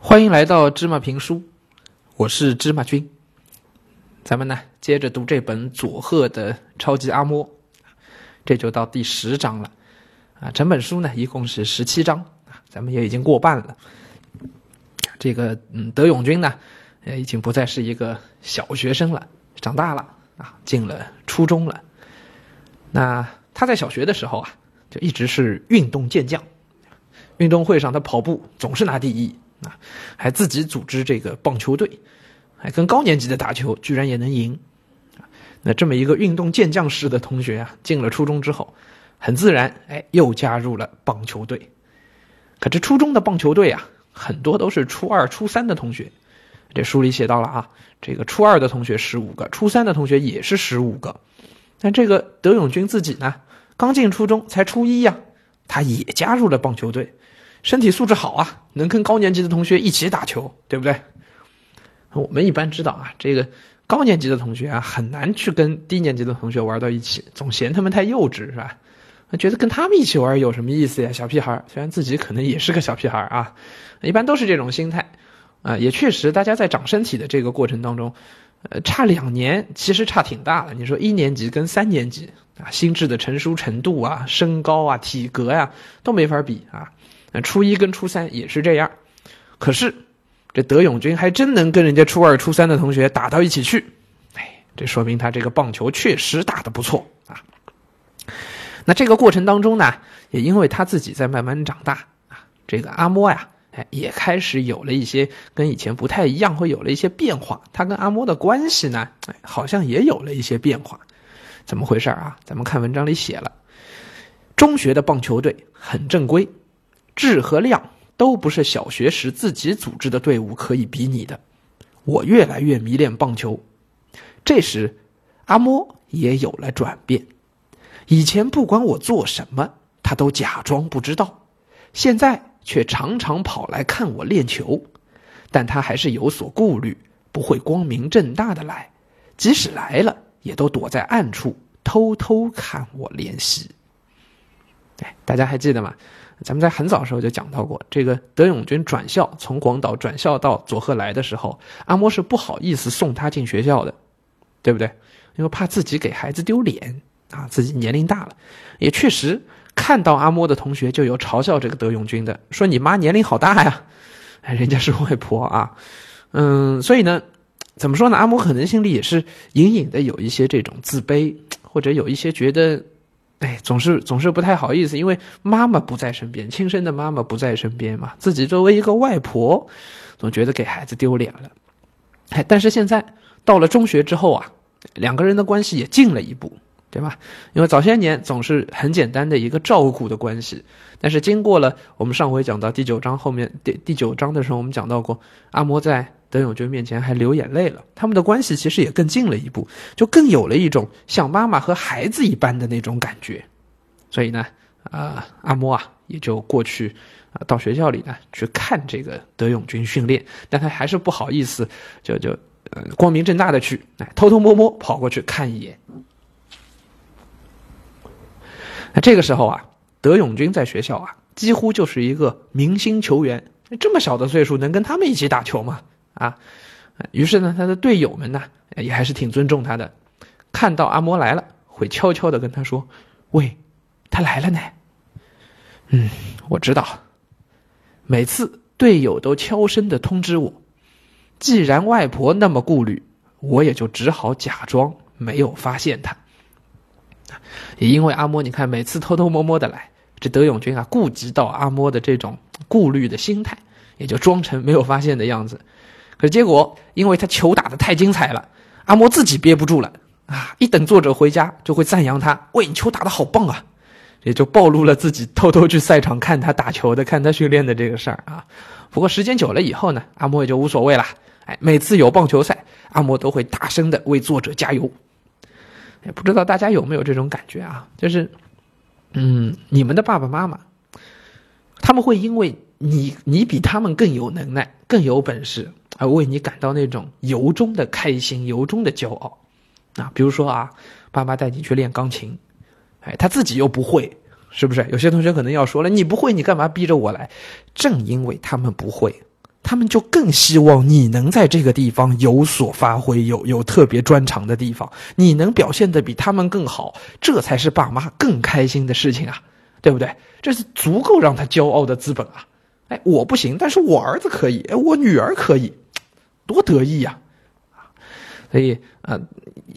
欢迎来到芝麻评书，我是芝麻君。咱们呢接着读这本佐贺的超级阿嬷，这就到第十章了啊。整本书呢一共是十七章啊，咱们也已经过半了。这个嗯，德永君呢，呃，已经不再是一个小学生了，长大了啊，进了初中了。那他在小学的时候啊，就一直是运动健将，运动会上他跑步总是拿第一。啊，还自己组织这个棒球队，还跟高年级的打球，居然也能赢。那这么一个运动健将式的同学啊，进了初中之后，很自然，哎，又加入了棒球队。可这初中的棒球队啊，很多都是初二、初三的同学。这书里写到了啊，这个初二的同学十五个，初三的同学也是十五个。但这个德永军自己呢，刚进初中，才初一呀，他也加入了棒球队。身体素质好啊，能跟高年级的同学一起打球，对不对？我们一般知道啊，这个高年级的同学啊，很难去跟低年级的同学玩到一起，总嫌他们太幼稚，是吧？觉得跟他们一起玩有什么意思呀？小屁孩，虽然自己可能也是个小屁孩啊，一般都是这种心态啊。也确实，大家在长身体的这个过程当中，呃，差两年其实差挺大的。你说一年级跟三年级啊，心智的成熟程度啊，身高啊，体格呀，都没法比啊。那初一跟初三也是这样，可是这德永军还真能跟人家初二、初三的同学打到一起去，哎，这说明他这个棒球确实打得不错啊。那这个过程当中呢，也因为他自己在慢慢长大啊，这个阿莫呀，哎，也开始有了一些跟以前不太一样，会有了一些变化。他跟阿莫的关系呢，哎，好像也有了一些变化。怎么回事啊？咱们看文章里写了，中学的棒球队很正规。质和量都不是小学时自己组织的队伍可以比拟的。我越来越迷恋棒球。这时，阿莫也有了转变。以前不管我做什么，他都假装不知道；现在却常常跑来看我练球。但他还是有所顾虑，不会光明正大的来。即使来了，也都躲在暗处偷偷看我练习。哎，大家还记得吗？咱们在很早时候就讲到过，这个德永军转校从广岛转校到佐贺来的时候，阿嬷是不好意思送他进学校的，对不对？因为怕自己给孩子丢脸啊，自己年龄大了，也确实看到阿嬷的同学就有嘲笑这个德永军的，说你妈年龄好大呀，哎，人家是外婆啊，嗯，所以呢，怎么说呢？阿嬷可能心里也是隐隐的有一些这种自卑，或者有一些觉得。哎，总是总是不太好意思，因为妈妈不在身边，亲生的妈妈不在身边嘛。自己作为一个外婆，总觉得给孩子丢脸了。哎，但是现在到了中学之后啊，两个人的关系也近了一步，对吧？因为早些年总是很简单的一个照顾的关系，但是经过了我们上回讲到第九章后面第第九章的时候，我们讲到过阿嬷在。德永军面前还流眼泪了，他们的关系其实也更近了一步，就更有了一种像妈妈和孩子一般的那种感觉。所以呢，啊，阿嬷啊，也就过去啊，到学校里呢去看这个德永军训练，但他还是不好意思，就就呃光明正大的去，哎，偷偷摸摸跑过去看一眼。那这个时候啊，德永军在学校啊，几乎就是一个明星球员，这么小的岁数能跟他们一起打球吗？啊，于是呢，他的队友们呢也还是挺尊重他的，看到阿嬷来了，会悄悄的跟他说：“喂，他来了呢。”嗯，我知道。每次队友都悄声的通知我，既然外婆那么顾虑，我也就只好假装没有发现他。也因为阿嬷，你看每次偷偷摸摸的来，这德永军啊，顾及到阿嬷的这种顾虑的心态，也就装成没有发现的样子。可结果，因为他球打的太精彩了，阿莫自己憋不住了啊！一等作者回家，就会赞扬他：“喂，你球打的好棒啊！”也就暴露了自己偷偷去赛场看他打球的、看他训练的这个事儿啊。不过时间久了以后呢，阿莫也就无所谓了。哎，每次有棒球赛，阿莫都会大声的为作者加油。哎，不知道大家有没有这种感觉啊？就是，嗯，你们的爸爸妈妈，他们会因为你你比他们更有能耐、更有本事。而为你感到那种由衷的开心、由衷的骄傲，啊，比如说啊，爸妈带你去练钢琴，哎，他自己又不会，是不是？有些同学可能要说了，你不会，你干嘛逼着我来？正因为他们不会，他们就更希望你能在这个地方有所发挥，有有特别专长的地方，你能表现的比他们更好，这才是爸妈更开心的事情啊，对不对？这是足够让他骄傲的资本啊！哎，我不行，但是我儿子可以，哎，我女儿可以，多得意呀！啊所以，呃，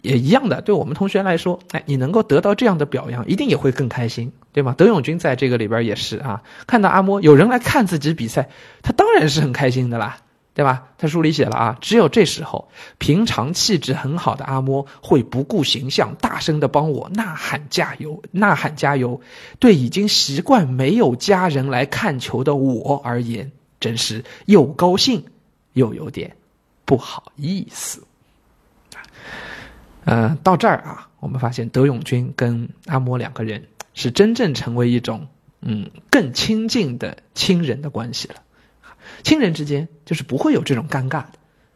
也一样的，对我们同学来说，哎，你能够得到这样的表扬，一定也会更开心，对吗？德永军在这个里边也是啊，看到阿莫有人来看自己比赛，他当然是很开心的啦，对吧？他书里写了啊，只有这时候，平常气质很好的阿莫会不顾形象，大声的帮我呐喊加油，呐喊加油。对已经习惯没有家人来看球的我而言，真是又高兴又有点不好意思。呃，到这儿啊，我们发现德永君跟阿嬷两个人是真正成为一种嗯更亲近的亲人的关系了。亲人之间就是不会有这种尴尬的，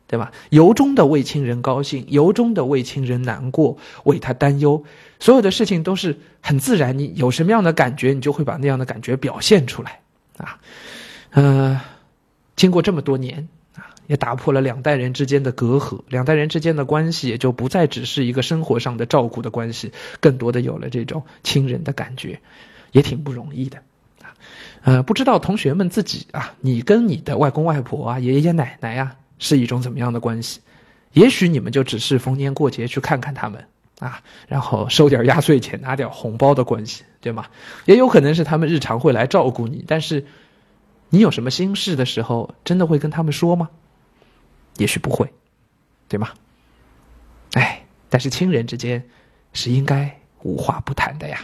对吧？由衷的为亲人高兴，由衷的为亲人难过，为他担忧，所有的事情都是很自然。你有什么样的感觉，你就会把那样的感觉表现出来啊。呃，经过这么多年。也打破了两代人之间的隔阂，两代人之间的关系也就不再只是一个生活上的照顾的关系，更多的有了这种亲人的感觉，也挺不容易的啊。呃，不知道同学们自己啊，你跟你的外公外婆啊、爷爷奶奶呀，是一种怎么样的关系？也许你们就只是逢年过节去看看他们啊，然后收点压岁钱、拿点红包的关系，对吗？也有可能是他们日常会来照顾你，但是你有什么心事的时候，真的会跟他们说吗？也许不会，对吗？哎，但是亲人之间是应该无话不谈的呀。